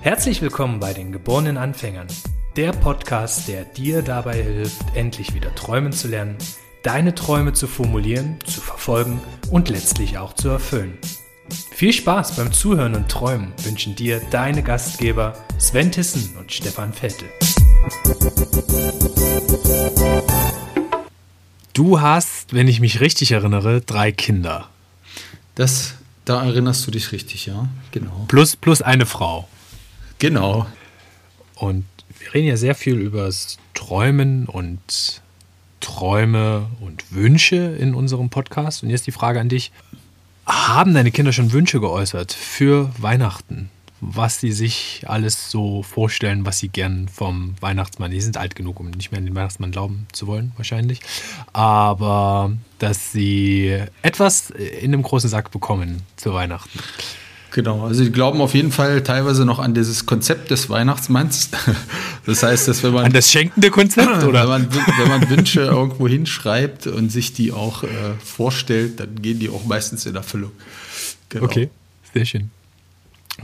Herzlich willkommen bei den geborenen Anfängern, der Podcast, der dir dabei hilft, endlich wieder träumen zu lernen, deine Träume zu formulieren, zu verfolgen und letztlich auch zu erfüllen. Viel Spaß beim Zuhören und Träumen wünschen dir deine Gastgeber Sven Tissen und Stefan Vettel. Du hast, wenn ich mich richtig erinnere, drei Kinder. Das, da erinnerst du dich richtig, ja, genau. Plus, plus eine Frau. Genau. Und wir reden ja sehr viel über das Träumen und Träume und Wünsche in unserem Podcast. Und jetzt die Frage an dich. Haben deine Kinder schon Wünsche geäußert für Weihnachten? Was sie sich alles so vorstellen, was sie gern vom Weihnachtsmann, die sind alt genug, um nicht mehr an den Weihnachtsmann glauben zu wollen, wahrscheinlich. Aber dass sie etwas in einem großen Sack bekommen zu Weihnachten. Genau, also die glauben auf jeden Fall teilweise noch an dieses Konzept des Weihnachtsmanns. Das heißt, dass wenn man. An das schenkende Konzept, oder? Wenn man, wenn man Wünsche irgendwo hinschreibt und sich die auch äh, vorstellt, dann gehen die auch meistens in Erfüllung. Genau. Okay, sehr schön.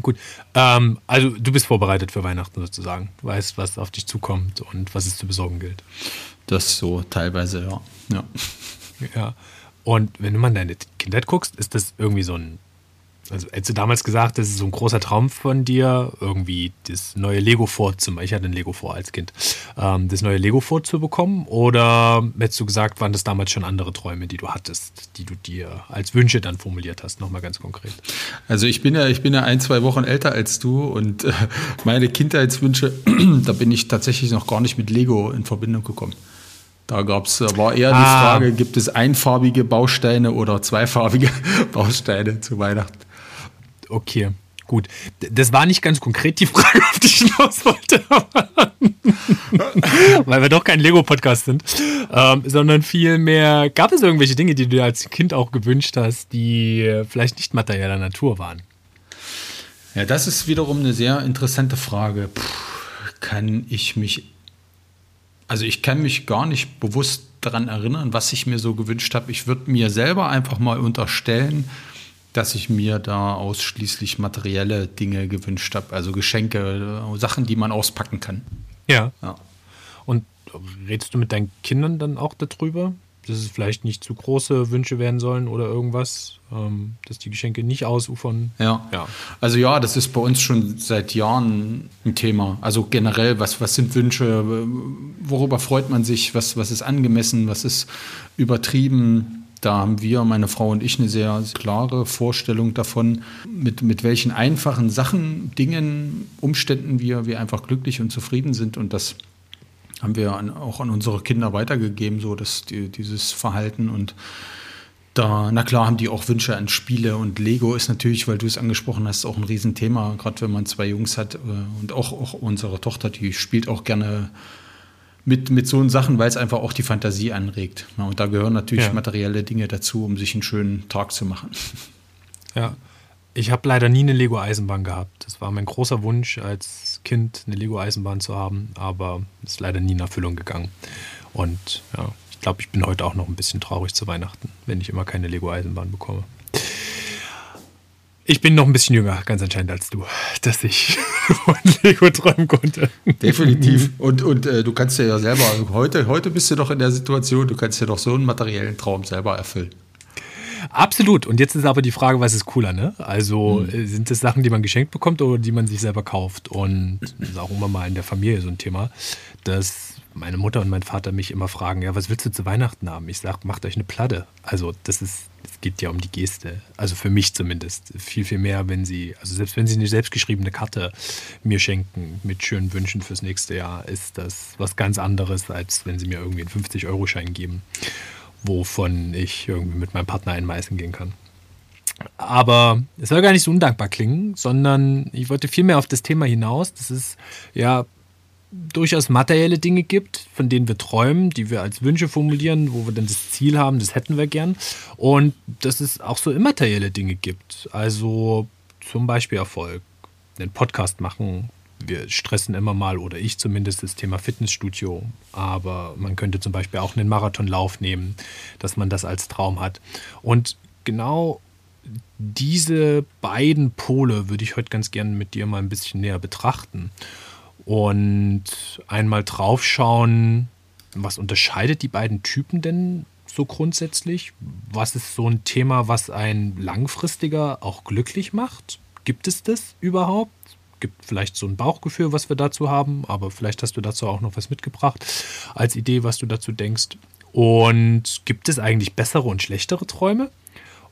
Gut. Ähm, also du bist vorbereitet für Weihnachten sozusagen. Du weißt, was auf dich zukommt und was es zu besorgen gilt. Das so teilweise, ja. Ja. ja. Und wenn du mal in deine Kindheit guckst, ist das irgendwie so ein also hättest du damals gesagt, das ist so ein großer Traum von dir, irgendwie das neue Lego Fort zum ich hatte ein Lego Fort als Kind, ähm, das neue Lego Fort zu bekommen? Oder hättest du gesagt, waren das damals schon andere Träume, die du hattest, die du dir als Wünsche dann formuliert hast? Nochmal ganz konkret. Also ich bin ja, ich bin ja ein, zwei Wochen älter als du und äh, meine Kindheitswünsche, da bin ich tatsächlich noch gar nicht mit Lego in Verbindung gekommen. Da gab's, war eher ah. die Frage, gibt es einfarbige Bausteine oder zweifarbige Bausteine zu Weihnachten? Okay, gut. Das war nicht ganz konkret die Frage, auf die ich hinaus wollte, weil wir doch kein Lego-Podcast sind, ähm, sondern vielmehr, gab es irgendwelche Dinge, die du dir als Kind auch gewünscht hast, die vielleicht nicht materieller Natur waren? Ja, das ist wiederum eine sehr interessante Frage. Puh, kann ich mich, also ich kann mich gar nicht bewusst daran erinnern, was ich mir so gewünscht habe. Ich würde mir selber einfach mal unterstellen, dass ich mir da ausschließlich materielle Dinge gewünscht habe, also Geschenke, äh, Sachen, die man auspacken kann. Ja. ja. Und redest du mit deinen Kindern dann auch darüber, dass es vielleicht nicht zu große Wünsche werden sollen oder irgendwas, ähm, dass die Geschenke nicht ausufern? Ja. ja. Also ja, das ist bei uns schon seit Jahren ein Thema. Also generell, was, was sind Wünsche, worüber freut man sich, was, was ist angemessen, was ist übertrieben? Da haben wir, meine Frau und ich, eine sehr klare Vorstellung davon, mit, mit welchen einfachen Sachen, Dingen, Umständen wir, wir einfach glücklich und zufrieden sind. Und das haben wir an, auch an unsere Kinder weitergegeben, so dass die, dieses Verhalten und da, na klar, haben die auch Wünsche an Spiele und Lego ist natürlich, weil du es angesprochen hast, auch ein Riesenthema, gerade wenn man zwei Jungs hat äh, und auch, auch unsere Tochter, die spielt auch gerne mit, mit so Sachen, weil es einfach auch die Fantasie anregt. Ja, und da gehören natürlich ja. materielle Dinge dazu, um sich einen schönen Tag zu machen. Ja, ich habe leider nie eine Lego-Eisenbahn gehabt. Das war mein großer Wunsch als Kind, eine Lego-Eisenbahn zu haben, aber ist leider nie in Erfüllung gegangen. Und ja, ich glaube, ich bin heute auch noch ein bisschen traurig zu Weihnachten, wenn ich immer keine Lego-Eisenbahn bekomme. Ich bin noch ein bisschen jünger, ganz anscheinend als du, dass ich von Lego träumen konnte. Definitiv. Und, und äh, du kannst ja selber, heute, heute bist du doch in der Situation, du kannst dir doch so einen materiellen Traum selber erfüllen. Absolut. Und jetzt ist aber die Frage, was ist cooler, ne? Also hm. sind das Sachen, die man geschenkt bekommt oder die man sich selber kauft? Und das ist auch immer mal in der Familie so ein Thema, dass meine Mutter und mein Vater mich immer fragen, ja, was willst du zu Weihnachten haben? Ich sage, macht euch eine Platte. Also das ist, es geht ja um die Geste. Also für mich zumindest. Viel, viel mehr, wenn sie, also selbst wenn sie eine selbstgeschriebene Karte mir schenken mit schönen Wünschen fürs nächste Jahr, ist das was ganz anderes, als wenn sie mir irgendwie einen 50-Euro-Schein geben, wovon ich irgendwie mit meinem Partner einmeißen gehen kann. Aber es soll gar nicht so undankbar klingen, sondern ich wollte viel mehr auf das Thema hinaus. Das ist ja durchaus materielle Dinge gibt, von denen wir träumen, die wir als Wünsche formulieren, wo wir dann das Ziel haben, das hätten wir gern. Und dass es auch so immaterielle Dinge gibt. Also zum Beispiel Erfolg, einen Podcast machen, wir stressen immer mal, oder ich zumindest, das Thema Fitnessstudio. Aber man könnte zum Beispiel auch einen Marathonlauf nehmen, dass man das als Traum hat. Und genau diese beiden Pole würde ich heute ganz gerne mit dir mal ein bisschen näher betrachten. Und einmal draufschauen, was unterscheidet die beiden Typen denn so grundsätzlich? Was ist so ein Thema, was ein langfristiger auch glücklich macht? Gibt es das überhaupt? Gibt vielleicht so ein Bauchgefühl, was wir dazu haben, aber vielleicht hast du dazu auch noch was mitgebracht als Idee, was du dazu denkst. Und gibt es eigentlich bessere und schlechtere Träume?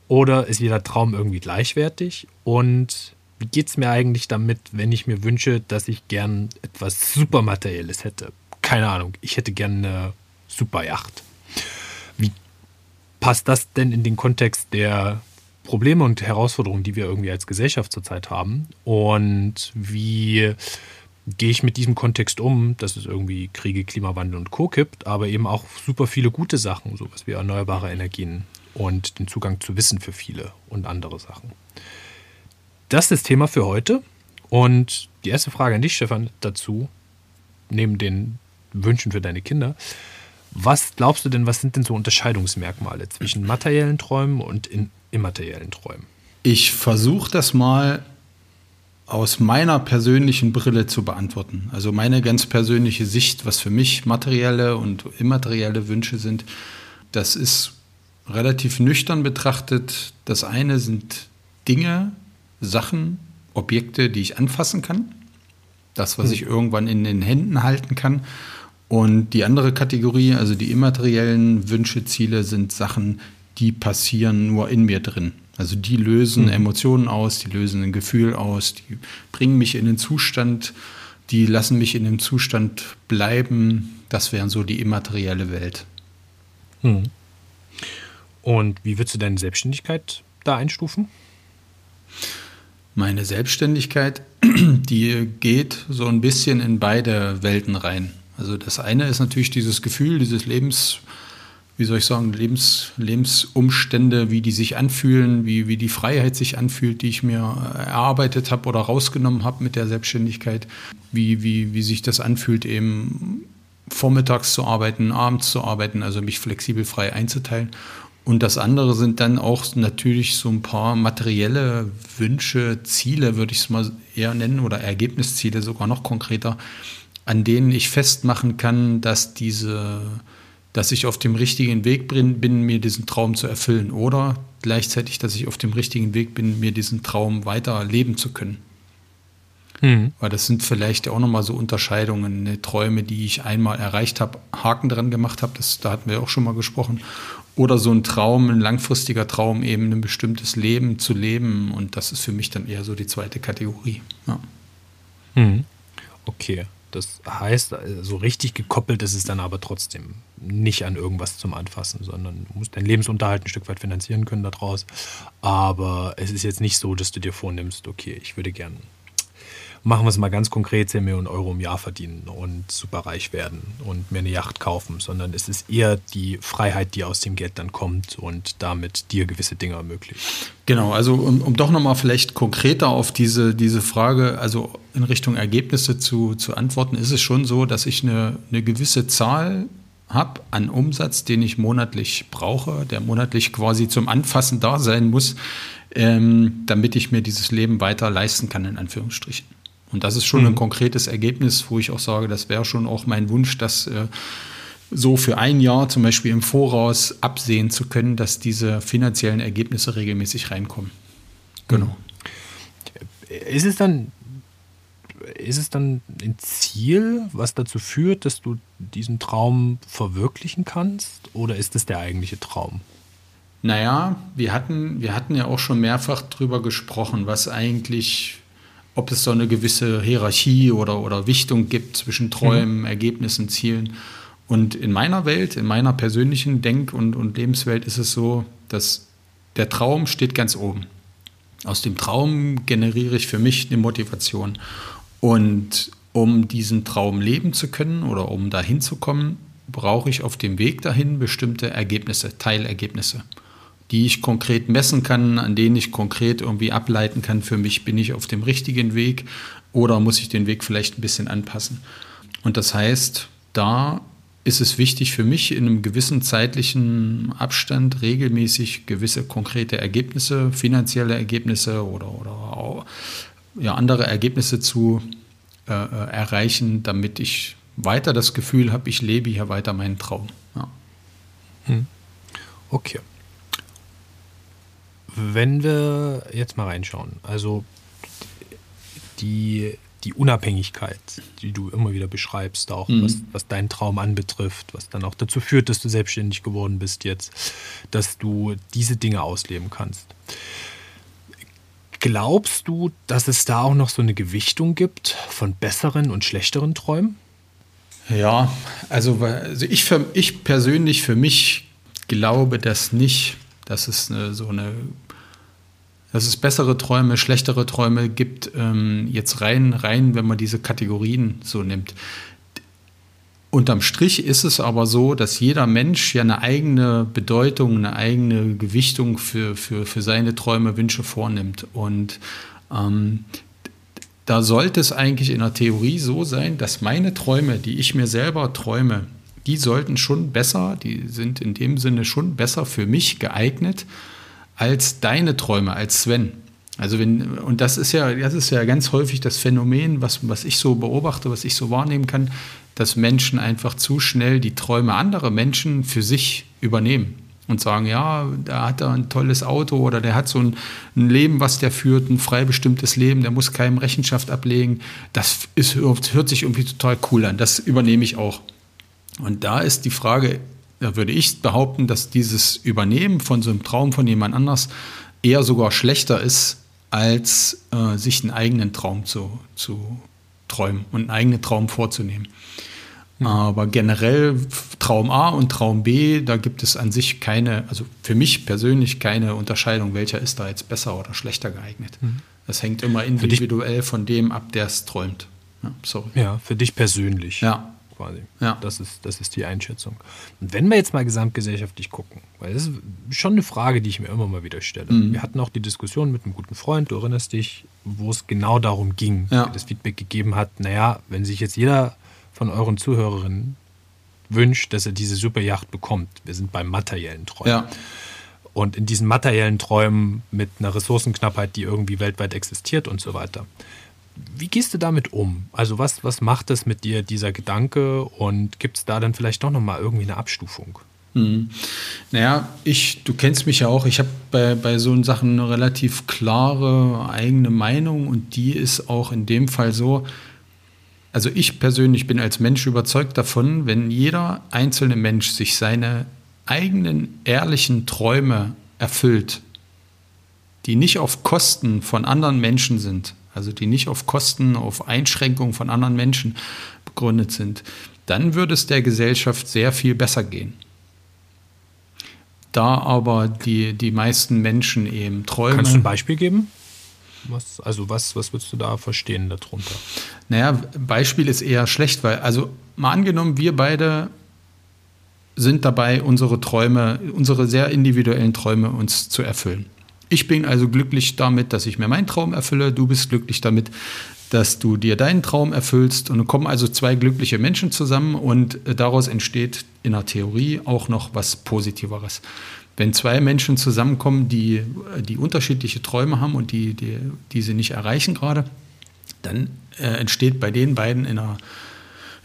Oder ist jeder Traum irgendwie gleichwertig? Und wie geht es mir eigentlich damit, wenn ich mir wünsche, dass ich gern etwas Supermaterielles hätte? Keine Ahnung, ich hätte gern eine Superjacht. Wie passt das denn in den Kontext der Probleme und Herausforderungen, die wir irgendwie als Gesellschaft zurzeit haben? Und wie gehe ich mit diesem Kontext um, dass es irgendwie Kriege, Klimawandel und Co. gibt, aber eben auch super viele gute Sachen, sowas wie erneuerbare Energien und den Zugang zu Wissen für viele und andere Sachen. Das ist das Thema für heute. Und die erste Frage an dich, Stefan, dazu, neben den Wünschen für deine Kinder. Was glaubst du denn, was sind denn so Unterscheidungsmerkmale zwischen materiellen Träumen und immateriellen Träumen? Ich versuche das mal aus meiner persönlichen Brille zu beantworten. Also meine ganz persönliche Sicht, was für mich materielle und immaterielle Wünsche sind, das ist relativ nüchtern betrachtet. Das eine sind Dinge, Sachen, Objekte, die ich anfassen kann. Das, was hm. ich irgendwann in den Händen halten kann. Und die andere Kategorie, also die immateriellen Wünsche, Ziele, sind Sachen, die passieren nur in mir drin. Also die lösen mhm. Emotionen aus, die lösen ein Gefühl aus, die bringen mich in den Zustand, die lassen mich in dem Zustand bleiben. Das wären so die immaterielle Welt. Mhm. Und wie würdest du deine Selbstständigkeit da einstufen? Meine Selbstständigkeit, die geht so ein bisschen in beide Welten rein. Also das eine ist natürlich dieses Gefühl, dieses Lebens, wie soll ich sagen, Lebens, Lebensumstände, wie die sich anfühlen, wie, wie die Freiheit sich anfühlt, die ich mir erarbeitet habe oder rausgenommen habe mit der Selbstständigkeit, wie, wie, wie sich das anfühlt, eben vormittags zu arbeiten, abends zu arbeiten, also mich flexibel frei einzuteilen. Und das andere sind dann auch natürlich so ein paar materielle Wünsche, Ziele, würde ich es mal eher nennen, oder Ergebnisziele sogar noch konkreter, an denen ich festmachen kann, dass diese, dass ich auf dem richtigen Weg bin, mir diesen Traum zu erfüllen. Oder gleichzeitig, dass ich auf dem richtigen Weg bin, mir diesen Traum weiter leben zu können. Mhm. Weil das sind vielleicht auch nochmal so Unterscheidungen, ne? Träume, die ich einmal erreicht habe, Haken dran gemacht habe, das, da hatten wir auch schon mal gesprochen. Oder so ein Traum, ein langfristiger Traum, eben ein bestimmtes Leben zu leben. Und das ist für mich dann eher so die zweite Kategorie. Ja. Mhm. Okay. Das heißt, so richtig gekoppelt ist es dann aber trotzdem nicht an irgendwas zum Anfassen, sondern du musst deinen Lebensunterhalt ein Stück weit finanzieren können daraus. Aber es ist jetzt nicht so, dass du dir vornimmst, okay, ich würde gerne machen wir es mal ganz konkret, 10 Millionen Euro im Jahr verdienen und super reich werden und mir eine Yacht kaufen, sondern es ist eher die Freiheit, die aus dem Geld dann kommt und damit dir gewisse Dinge ermöglicht. Genau, also um, um doch nochmal vielleicht konkreter auf diese, diese Frage, also in Richtung Ergebnisse zu, zu antworten, ist es schon so, dass ich eine, eine gewisse Zahl habe an Umsatz, den ich monatlich brauche, der monatlich quasi zum Anfassen da sein muss, ähm, damit ich mir dieses Leben weiter leisten kann, in Anführungsstrichen. Und das ist schon mhm. ein konkretes Ergebnis, wo ich auch sage, das wäre schon auch mein Wunsch, dass äh, so für ein Jahr zum Beispiel im Voraus absehen zu können, dass diese finanziellen Ergebnisse regelmäßig reinkommen. Genau. Ist es dann, ist es dann ein Ziel, was dazu führt, dass du diesen Traum verwirklichen kannst? Oder ist es der eigentliche Traum? Naja, wir hatten, wir hatten ja auch schon mehrfach darüber gesprochen, was eigentlich ob es so eine gewisse Hierarchie oder, oder Wichtung gibt zwischen Träumen, mhm. Ergebnissen, Zielen. Und in meiner Welt, in meiner persönlichen Denk- und, und Lebenswelt ist es so, dass der Traum steht ganz oben. Aus dem Traum generiere ich für mich eine Motivation. Und um diesen Traum leben zu können oder um dahin zu kommen, brauche ich auf dem Weg dahin bestimmte Ergebnisse, Teilergebnisse. Die ich konkret messen kann, an denen ich konkret irgendwie ableiten kann, für mich bin ich auf dem richtigen Weg oder muss ich den Weg vielleicht ein bisschen anpassen. Und das heißt, da ist es wichtig für mich, in einem gewissen zeitlichen Abstand regelmäßig gewisse konkrete Ergebnisse, finanzielle Ergebnisse oder, oder ja, andere Ergebnisse zu äh, äh erreichen, damit ich weiter das Gefühl habe, ich lebe hier weiter meinen Traum. Ja. Hm. Okay. Wenn wir jetzt mal reinschauen, also die, die Unabhängigkeit, die du immer wieder beschreibst, auch mhm. was, was deinen Traum anbetrifft, was dann auch dazu führt, dass du selbstständig geworden bist jetzt, dass du diese Dinge ausleben kannst. Glaubst du, dass es da auch noch so eine Gewichtung gibt von besseren und schlechteren Träumen? Ja, also, also ich, für, ich persönlich für mich glaube das nicht, dass es eine, so eine dass es bessere Träume, schlechtere Träume gibt, ähm, jetzt rein, rein, wenn man diese Kategorien so nimmt. Unterm Strich ist es aber so, dass jeder Mensch ja eine eigene Bedeutung, eine eigene Gewichtung für, für, für seine Träume, Wünsche vornimmt. Und ähm, da sollte es eigentlich in der Theorie so sein, dass meine Träume, die ich mir selber träume, die sollten schon besser, die sind in dem Sinne schon besser für mich geeignet, als deine Träume, als Sven. Also wenn, und das ist ja, das ist ja ganz häufig das Phänomen, was, was ich so beobachte, was ich so wahrnehmen kann, dass Menschen einfach zu schnell die Träume anderer Menschen für sich übernehmen und sagen, ja, da hat er ein tolles Auto oder der hat so ein, ein, Leben, was der führt, ein frei bestimmtes Leben, der muss keinem Rechenschaft ablegen. Das ist, hört sich irgendwie total cool an. Das übernehme ich auch. Und da ist die Frage, würde ich behaupten, dass dieses Übernehmen von so einem Traum von jemand anders eher sogar schlechter ist, als äh, sich einen eigenen Traum zu, zu träumen und einen eigenen Traum vorzunehmen. Mhm. Aber generell Traum A und Traum B, da gibt es an sich keine, also für mich persönlich keine Unterscheidung, welcher ist da jetzt besser oder schlechter geeignet. Mhm. Das hängt immer individuell von dem ab, der es träumt. Ja, sorry. Ja, für dich persönlich. Ja quasi. Ja. Das, ist, das ist die Einschätzung. Und wenn wir jetzt mal gesamtgesellschaftlich gucken, weil das ist schon eine Frage, die ich mir immer mal wieder stelle. Mhm. Wir hatten auch die Diskussion mit einem guten Freund, du erinnerst dich, wo es genau darum ging, ja. der das Feedback gegeben hat, naja, wenn sich jetzt jeder von euren Zuhörerinnen wünscht, dass er diese Superjacht bekommt, wir sind beim materiellen Träumen. Ja. Und in diesen materiellen Träumen mit einer Ressourcenknappheit, die irgendwie weltweit existiert und so weiter wie gehst du damit um? Also was, was macht das mit dir, dieser Gedanke? Und gibt es da dann vielleicht doch nochmal irgendwie eine Abstufung? Hm. Naja, ich, du kennst mich ja auch, ich habe bei, bei so Sachen eine relativ klare eigene Meinung und die ist auch in dem Fall so, also ich persönlich bin als Mensch überzeugt davon, wenn jeder einzelne Mensch sich seine eigenen ehrlichen Träume erfüllt, die nicht auf Kosten von anderen Menschen sind, also die nicht auf Kosten, auf Einschränkungen von anderen Menschen begründet sind, dann würde es der Gesellschaft sehr viel besser gehen. Da aber die, die meisten Menschen eben träumen. Kannst du ein Beispiel geben? Was, also was, was würdest du da verstehen darunter? Naja, Beispiel ist eher schlecht, weil, also mal angenommen, wir beide sind dabei, unsere Träume, unsere sehr individuellen Träume uns zu erfüllen. Ich bin also glücklich damit, dass ich mir meinen Traum erfülle. Du bist glücklich damit, dass du dir deinen Traum erfüllst. Und dann kommen also zwei glückliche Menschen zusammen und äh, daraus entsteht in der Theorie auch noch was Positiveres. Wenn zwei Menschen zusammenkommen, die, äh, die unterschiedliche Träume haben und die, die, die sie nicht erreichen gerade, dann äh, entsteht bei den beiden in einer,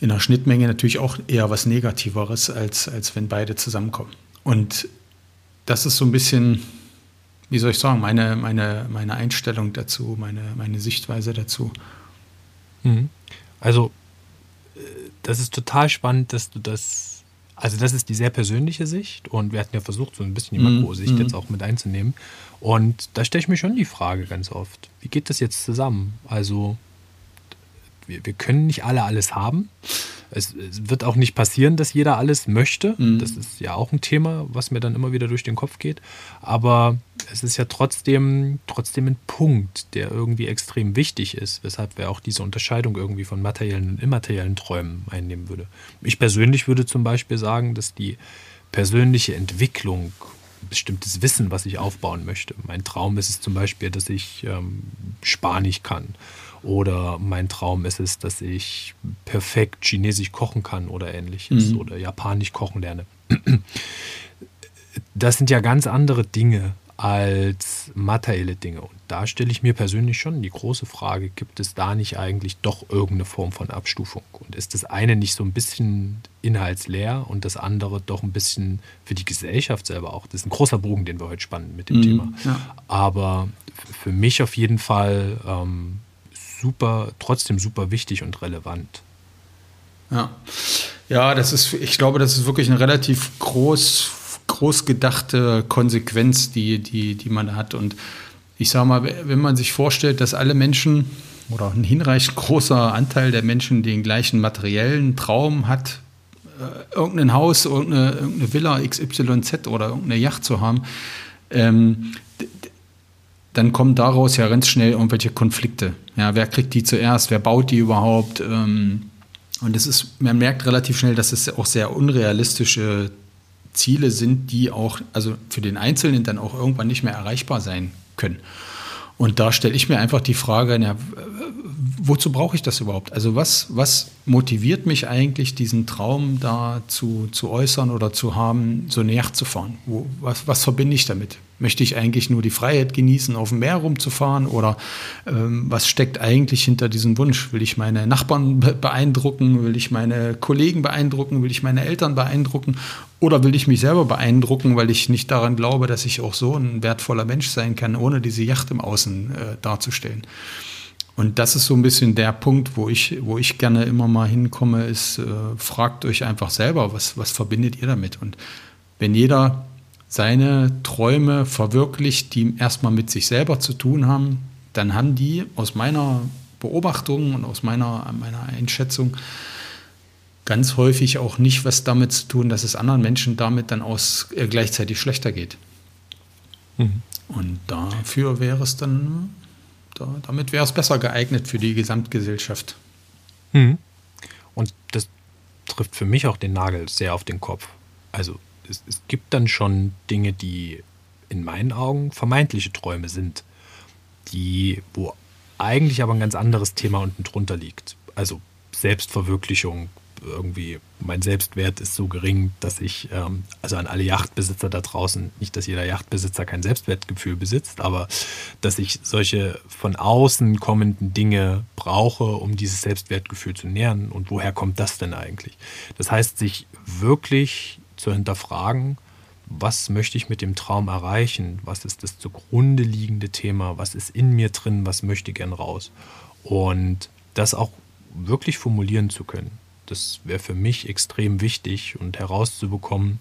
in einer Schnittmenge natürlich auch eher was Negativeres, als, als wenn beide zusammenkommen. Und das ist so ein bisschen wie soll ich sagen, meine, meine, meine Einstellung dazu, meine, meine Sichtweise dazu. Mhm. Also, äh, das ist total spannend, dass du das, also das ist die sehr persönliche Sicht und wir hatten ja versucht, so ein bisschen die mhm. Makro-Sicht mhm. jetzt auch mit einzunehmen. Und da stelle ich mir schon die Frage ganz oft, wie geht das jetzt zusammen? Also, wir, wir können nicht alle alles haben. Es, es, wird auch nicht passieren, dass jeder alles möchte. Mhm. Das ist ja auch ein Thema, was mir dann immer wieder durch den Kopf geht. Aber es ist ja trotzdem, trotzdem ein Punkt, der irgendwie extrem wichtig ist, weshalb wir auch diese Unterscheidung irgendwie von materiellen und immateriellen Träumen einnehmen würde. Ich persönlich würde zum Beispiel sagen, dass die persönliche Entwicklung bestimmtes Wissen, was ich aufbauen möchte. Mein Traum ist es zum Beispiel, dass ich ähm, Spanisch kann. Oder mein Traum ist es, dass ich perfekt Chinesisch kochen kann oder ähnliches. Mhm. Oder Japanisch kochen lerne. Das sind ja ganz andere Dinge als materielle Dinge. Und da stelle ich mir persönlich schon die große Frage, gibt es da nicht eigentlich doch irgendeine Form von Abstufung? Und ist das eine nicht so ein bisschen inhaltsleer und das andere doch ein bisschen für die Gesellschaft selber auch? Das ist ein großer Bogen, den wir heute spannen mit dem mhm, Thema. Ja. Aber für mich auf jeden Fall ähm, super, trotzdem super wichtig und relevant. Ja. ja, das ist, ich glaube, das ist wirklich ein relativ groß groß gedachte Konsequenz, die, die, die man hat. Und ich sage mal, wenn man sich vorstellt, dass alle Menschen oder ein hinreichend großer Anteil der Menschen den gleichen materiellen Traum hat, äh, irgendein Haus, irgendeine, irgendeine, Villa XYZ oder irgendeine Yacht zu haben, ähm, dann kommen daraus ja ganz schnell irgendwelche Konflikte. Ja, wer kriegt die zuerst? Wer baut die überhaupt? Ähm, und es ist, man merkt relativ schnell, dass es auch sehr unrealistische Ziele sind, die auch, also für den Einzelnen dann auch irgendwann nicht mehr erreichbar sein können. Und da stelle ich mir einfach die Frage, ja, wozu brauche ich das überhaupt? Also was, was motiviert mich eigentlich, diesen Traum da zu, zu äußern oder zu haben, so Yacht zu fahren? Wo, was, was verbinde ich damit? Möchte ich eigentlich nur die Freiheit genießen, auf dem Meer rumzufahren? Oder ähm, was steckt eigentlich hinter diesem Wunsch? Will ich meine Nachbarn beeindrucken? Will ich meine Kollegen beeindrucken? Will ich meine Eltern beeindrucken? Oder will ich mich selber beeindrucken, weil ich nicht daran glaube, dass ich auch so ein wertvoller Mensch sein kann, ohne diese Yacht im Außen äh, darzustellen? Und das ist so ein bisschen der Punkt, wo ich, wo ich gerne immer mal hinkomme, ist, äh, fragt euch einfach selber, was, was verbindet ihr damit? Und wenn jeder seine Träume verwirklicht, die erstmal mit sich selber zu tun haben, dann haben die aus meiner Beobachtung und aus meiner, meiner Einschätzung ganz häufig auch nicht was damit zu tun, dass es anderen Menschen damit dann aus äh, gleichzeitig schlechter geht. Mhm. Und dafür wäre es dann, da, damit wäre es besser geeignet für die Gesamtgesellschaft. Mhm. Und das trifft für mich auch den Nagel sehr auf den Kopf. Also es, es gibt dann schon Dinge, die in meinen Augen vermeintliche Träume sind, die, wo eigentlich aber ein ganz anderes Thema unten drunter liegt. Also Selbstverwirklichung, irgendwie mein Selbstwert ist so gering, dass ich, ähm, also an alle Yachtbesitzer da draußen, nicht, dass jeder Yachtbesitzer kein Selbstwertgefühl besitzt, aber dass ich solche von außen kommenden Dinge brauche, um dieses Selbstwertgefühl zu nähern. Und woher kommt das denn eigentlich? Das heißt, sich wirklich zu hinterfragen, was möchte ich mit dem Traum erreichen? Was ist das zugrunde liegende Thema? Was ist in mir drin? Was möchte ich gern raus? Und das auch wirklich formulieren zu können. Das wäre für mich extrem wichtig und herauszubekommen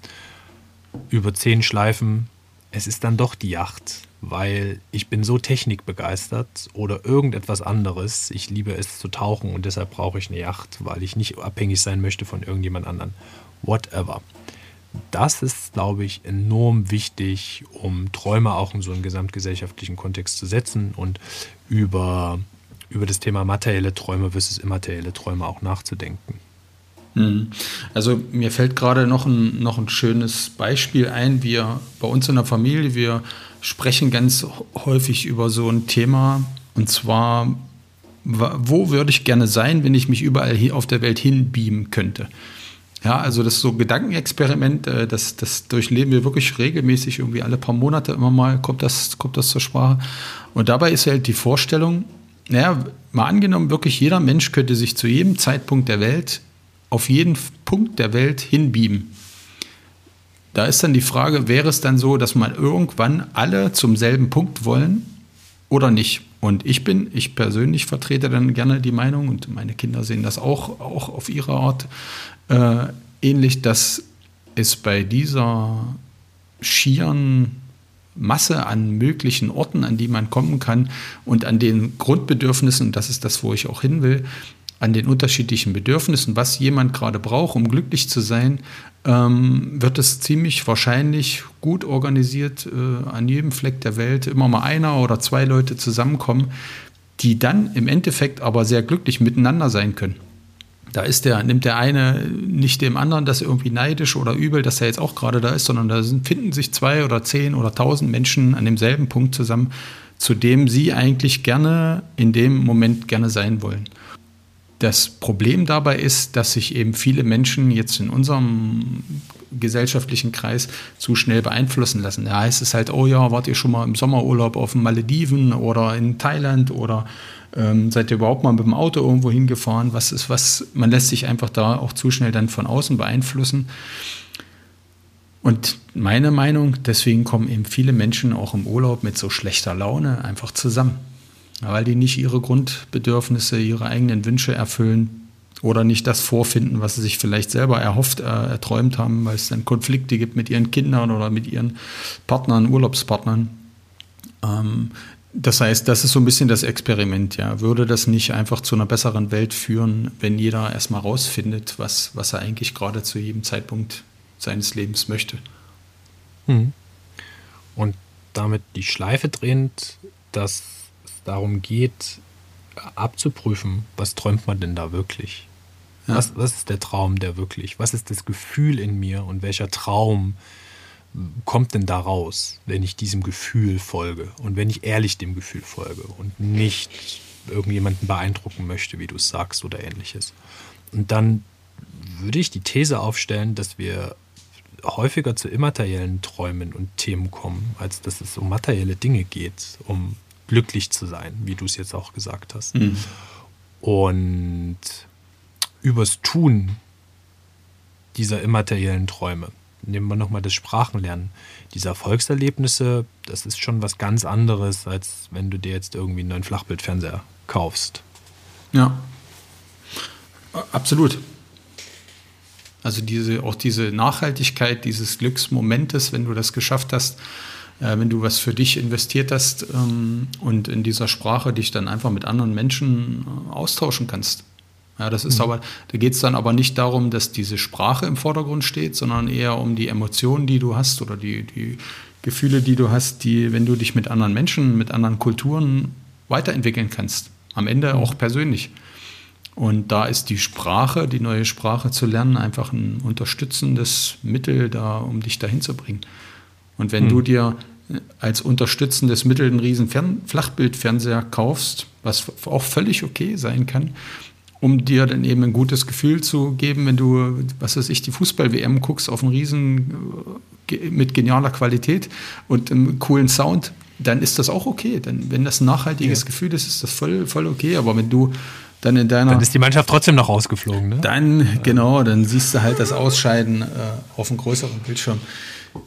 über zehn Schleifen, es ist dann doch die Yacht, weil ich bin so technikbegeistert oder irgendetwas anderes. Ich liebe es zu tauchen und deshalb brauche ich eine Yacht, weil ich nicht abhängig sein möchte von irgendjemand anderen. Whatever das ist, glaube ich, enorm wichtig, um Träume auch in so einen gesamtgesellschaftlichen Kontext zu setzen und über, über das Thema materielle Träume versus immaterielle Träume auch nachzudenken. Mhm. Also mir fällt gerade noch ein, noch ein schönes Beispiel ein. Wir bei uns in der Familie, wir sprechen ganz häufig über so ein Thema und zwar, wo würde ich gerne sein, wenn ich mich überall hier auf der Welt hinbeamen könnte? Ja, also das so Gedankenexperiment, äh, das, das durchleben wir wirklich regelmäßig, irgendwie alle paar Monate immer mal kommt das, kommt das zur Sprache. Und dabei ist halt die Vorstellung, naja, mal angenommen, wirklich jeder Mensch könnte sich zu jedem Zeitpunkt der Welt auf jeden Punkt der Welt hinbeamen. Da ist dann die Frage, wäre es dann so, dass man irgendwann alle zum selben Punkt wollen oder nicht? Und ich bin, ich persönlich vertrete dann gerne die Meinung, und meine Kinder sehen das auch, auch auf ihre Art äh, ähnlich, dass es bei dieser schieren Masse an möglichen Orten, an die man kommen kann und an den Grundbedürfnissen, und das ist das, wo ich auch hin will, an den unterschiedlichen Bedürfnissen, was jemand gerade braucht, um glücklich zu sein, ähm, wird es ziemlich wahrscheinlich gut organisiert äh, an jedem Fleck der Welt immer mal einer oder zwei Leute zusammenkommen, die dann im Endeffekt aber sehr glücklich miteinander sein können. Da ist der, nimmt der eine nicht dem anderen das irgendwie neidisch oder übel, dass er jetzt auch gerade da ist, sondern da sind, finden sich zwei oder zehn oder tausend Menschen an demselben Punkt zusammen, zu dem sie eigentlich gerne in dem Moment gerne sein wollen. Das Problem dabei ist, dass sich eben viele Menschen jetzt in unserem gesellschaftlichen Kreis zu schnell beeinflussen lassen. Da heißt es halt, oh ja, wart ihr schon mal im Sommerurlaub auf den Malediven oder in Thailand oder ähm, seid ihr überhaupt mal mit dem Auto irgendwo hingefahren? Was ist was? Man lässt sich einfach da auch zu schnell dann von außen beeinflussen. Und meine Meinung, deswegen kommen eben viele Menschen auch im Urlaub mit so schlechter Laune einfach zusammen, weil die nicht ihre Grundbedürfnisse, ihre eigenen Wünsche erfüllen oder nicht das vorfinden, was sie sich vielleicht selber erhofft, äh, erträumt haben, weil es dann Konflikte gibt mit ihren Kindern oder mit ihren Partnern, Urlaubspartnern. Ähm, das heißt, das ist so ein bisschen das Experiment, ja. Würde das nicht einfach zu einer besseren Welt führen, wenn jeder erstmal rausfindet, was, was er eigentlich gerade zu jedem Zeitpunkt seines Lebens möchte? Mhm. Und damit die Schleife drehend, dass es darum geht, abzuprüfen, was träumt man denn da wirklich? Ja. Was, was ist der Traum der wirklich? Was ist das Gefühl in mir und welcher Traum kommt denn da raus, wenn ich diesem Gefühl folge und wenn ich ehrlich dem Gefühl folge und nicht irgendjemanden beeindrucken möchte, wie du es sagst oder ähnliches. Und dann würde ich die These aufstellen, dass wir häufiger zu immateriellen Träumen und Themen kommen, als dass es um materielle Dinge geht, um glücklich zu sein, wie du es jetzt auch gesagt hast. Mhm. Und übers Tun dieser immateriellen Träume nehmen wir nochmal das Sprachenlernen. Diese Erfolgserlebnisse, das ist schon was ganz anderes, als wenn du dir jetzt irgendwie einen neuen Flachbildfernseher kaufst. Ja, absolut. Also diese, auch diese Nachhaltigkeit dieses Glücksmomentes, wenn du das geschafft hast, wenn du was für dich investiert hast ähm, und in dieser Sprache dich dann einfach mit anderen Menschen äh, austauschen kannst. Ja, das ist mhm. aber, da geht es dann aber nicht darum, dass diese Sprache im Vordergrund steht, sondern eher um die Emotionen, die du hast oder die, die Gefühle, die du hast, die, wenn du dich mit anderen Menschen, mit anderen Kulturen weiterentwickeln kannst. Am Ende mhm. auch persönlich. Und da ist die Sprache, die neue Sprache zu lernen, einfach ein unterstützendes Mittel da, um dich dahin zu bringen. Und wenn mhm. du dir als unterstützendes Mittel einen riesen Fern Flachbildfernseher kaufst, was auch völlig okay sein kann, um dir dann eben ein gutes Gefühl zu geben, wenn du, was weiß ich, die Fußball-WM guckst auf einen Riesen äh, mit genialer Qualität und einem coolen Sound, dann ist das auch okay. Denn wenn das ein nachhaltiges ja. Gefühl ist, ist das voll, voll okay. Aber wenn du dann in deiner. Dann ist die Mannschaft trotzdem noch rausgeflogen, ne? Dann, genau, dann siehst du halt das Ausscheiden äh, auf einem größeren Bildschirm.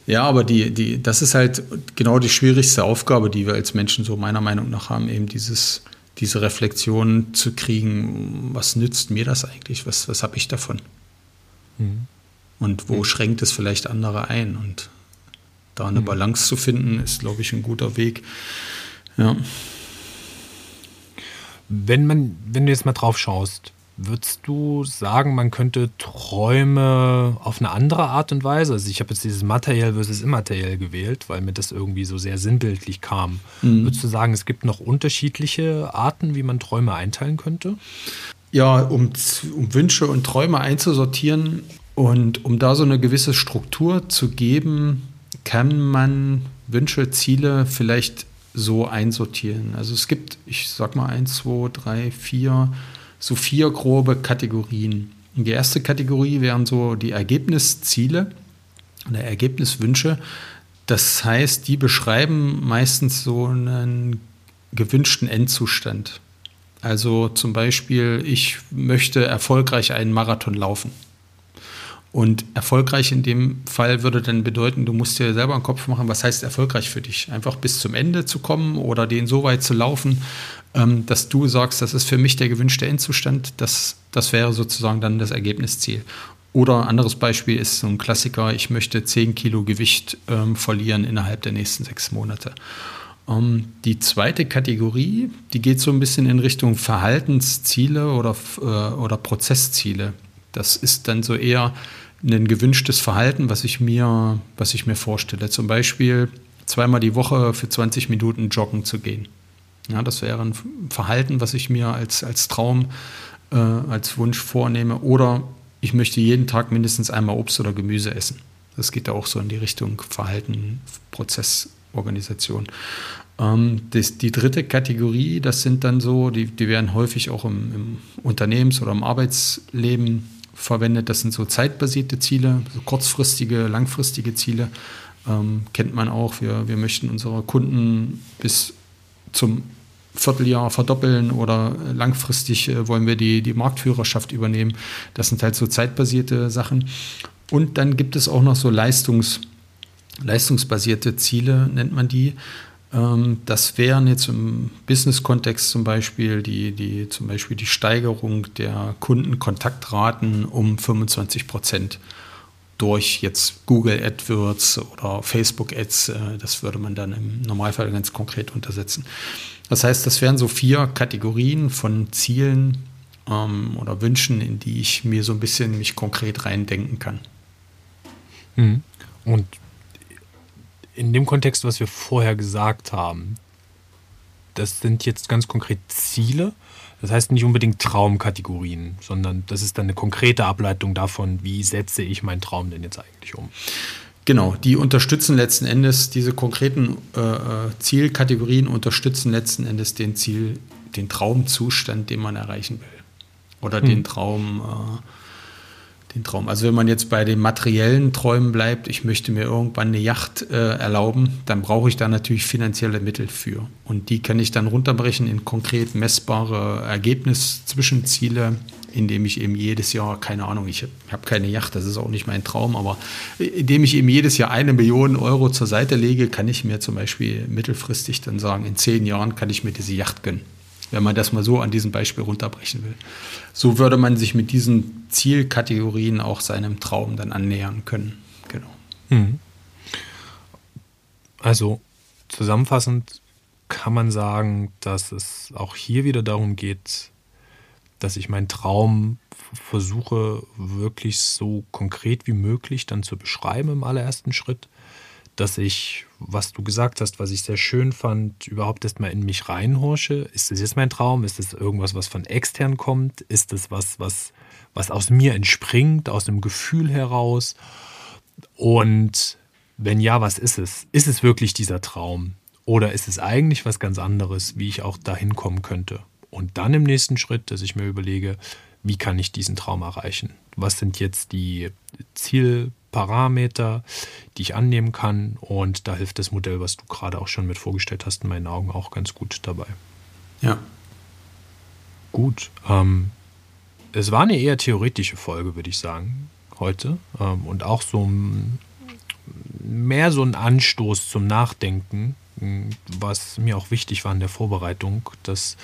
Ja, aber die, die, das ist halt genau die schwierigste Aufgabe, die wir als Menschen so meiner Meinung nach haben, eben dieses diese Reflexion zu kriegen, was nützt mir das eigentlich, was, was habe ich davon? Mhm. Und wo mhm. schränkt es vielleicht andere ein? Und da eine mhm. Balance zu finden, ist, glaube ich, ein guter Weg. Ja. Wenn man, wenn du jetzt mal drauf schaust, Würdest du sagen, man könnte Träume auf eine andere Art und Weise, also ich habe jetzt dieses materiell versus immateriell gewählt, weil mir das irgendwie so sehr sinnbildlich kam. Mhm. Würdest du sagen, es gibt noch unterschiedliche Arten, wie man Träume einteilen könnte? Ja, um, um Wünsche und Träume einzusortieren und um da so eine gewisse Struktur zu geben, kann man Wünsche, Ziele vielleicht so einsortieren. Also es gibt, ich sag mal, eins, zwei, drei, vier so vier grobe Kategorien. Die erste Kategorie wären so die Ergebnisziele oder Ergebniswünsche. Das heißt, die beschreiben meistens so einen gewünschten Endzustand. Also zum Beispiel, ich möchte erfolgreich einen Marathon laufen. Und erfolgreich in dem Fall würde dann bedeuten, du musst dir selber einen Kopf machen, was heißt erfolgreich für dich? Einfach bis zum Ende zu kommen oder den so weit zu laufen, ähm, dass du sagst, das ist für mich der gewünschte Endzustand. Das, das wäre sozusagen dann das Ergebnisziel. Oder ein anderes Beispiel ist so ein Klassiker, ich möchte 10 Kilo Gewicht ähm, verlieren innerhalb der nächsten sechs Monate. Ähm, die zweite Kategorie, die geht so ein bisschen in Richtung Verhaltensziele oder, äh, oder Prozessziele. Das ist dann so eher ein gewünschtes Verhalten, was ich mir, was ich mir vorstelle. Zum Beispiel zweimal die Woche für 20 Minuten joggen zu gehen. Ja, das wäre ein Verhalten, was ich mir als, als Traum äh, als Wunsch vornehme. Oder ich möchte jeden Tag mindestens einmal Obst oder Gemüse essen. Das geht ja auch so in die Richtung Verhalten, Prozessorganisation. Ähm, das, die dritte Kategorie, das sind dann so, die, die werden häufig auch im, im Unternehmens- oder im Arbeitsleben verwendet. Das sind so zeitbasierte Ziele, so kurzfristige, langfristige Ziele. Ähm, kennt man auch. Wir, wir möchten unsere Kunden bis zum Vierteljahr verdoppeln oder langfristig äh, wollen wir die, die Marktführerschaft übernehmen. Das sind halt so zeitbasierte Sachen. Und dann gibt es auch noch so Leistungs, leistungsbasierte Ziele, nennt man die. Ähm, das wären jetzt im Business-Kontext zum Beispiel die, die, zum Beispiel die Steigerung der Kundenkontaktraten um 25 Prozent durch jetzt Google AdWords oder Facebook Ads. Äh, das würde man dann im Normalfall ganz konkret untersetzen. Das heißt, das wären so vier Kategorien von Zielen ähm, oder Wünschen, in die ich mir so ein bisschen mich konkret reindenken kann. Mhm. Und in dem Kontext, was wir vorher gesagt haben, das sind jetzt ganz konkret Ziele. Das heißt nicht unbedingt Traumkategorien, sondern das ist dann eine konkrete Ableitung davon, wie setze ich meinen Traum denn jetzt eigentlich um. Genau, die unterstützen letzten Endes, diese konkreten äh, äh Zielkategorien unterstützen letzten Endes den Ziel, den Traumzustand, den man erreichen will. Oder hm. den Traum, äh, den Traum. Also wenn man jetzt bei den materiellen Träumen bleibt, ich möchte mir irgendwann eine Yacht äh, erlauben, dann brauche ich da natürlich finanzielle Mittel für. Und die kann ich dann runterbrechen in konkret messbare Ergebniszwischenziele, indem ich eben jedes Jahr, keine Ahnung, ich habe keine Yacht, das ist auch nicht mein Traum, aber indem ich eben jedes Jahr eine Million Euro zur Seite lege, kann ich mir zum Beispiel mittelfristig dann sagen, in zehn Jahren kann ich mir diese Yacht gönnen wenn man das mal so an diesem Beispiel runterbrechen will. So würde man sich mit diesen Zielkategorien auch seinem Traum dann annähern können. Genau. Mhm. Also zusammenfassend kann man sagen, dass es auch hier wieder darum geht, dass ich meinen Traum versuche, wirklich so konkret wie möglich dann zu beschreiben im allerersten Schritt dass ich, was du gesagt hast, was ich sehr schön fand, überhaupt erstmal in mich reinhorsche. Ist das jetzt mein Traum? Ist das irgendwas, was von extern kommt? Ist das was, was, was aus mir entspringt, aus dem Gefühl heraus? Und wenn ja, was ist es? Ist es wirklich dieser Traum? Oder ist es eigentlich was ganz anderes, wie ich auch dahin kommen könnte? Und dann im nächsten Schritt, dass ich mir überlege, wie kann ich diesen Traum erreichen? Was sind jetzt die Zielparameter, die ich annehmen kann? Und da hilft das Modell, was du gerade auch schon mit vorgestellt hast, in meinen Augen auch ganz gut dabei. Ja. Gut. Ähm, es war eine eher theoretische Folge, würde ich sagen, heute. Ähm, und auch so ein, mehr so ein Anstoß zum Nachdenken, was mir auch wichtig war in der Vorbereitung, dass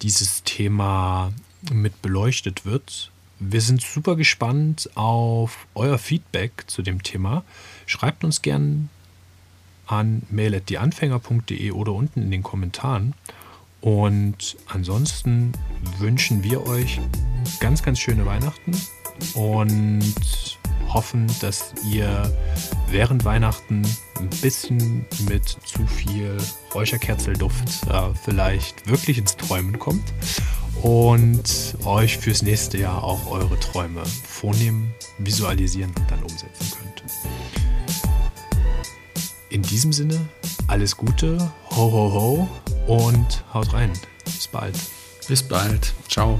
dieses Thema mit beleuchtet wird. Wir sind super gespannt auf euer Feedback zu dem Thema. Schreibt uns gern an mail.deanfänger.de oder unten in den Kommentaren. Und ansonsten wünschen wir euch ganz, ganz schöne Weihnachten und hoffen, dass ihr während Weihnachten ein bisschen mit zu viel Räucherkerzelduft äh, vielleicht wirklich ins Träumen kommt und euch fürs nächste Jahr auch eure Träume vornehmen, visualisieren und dann umsetzen könnt. In diesem Sinne, alles Gute, ho ho ho und haut rein. Bis bald. Bis bald. Ciao.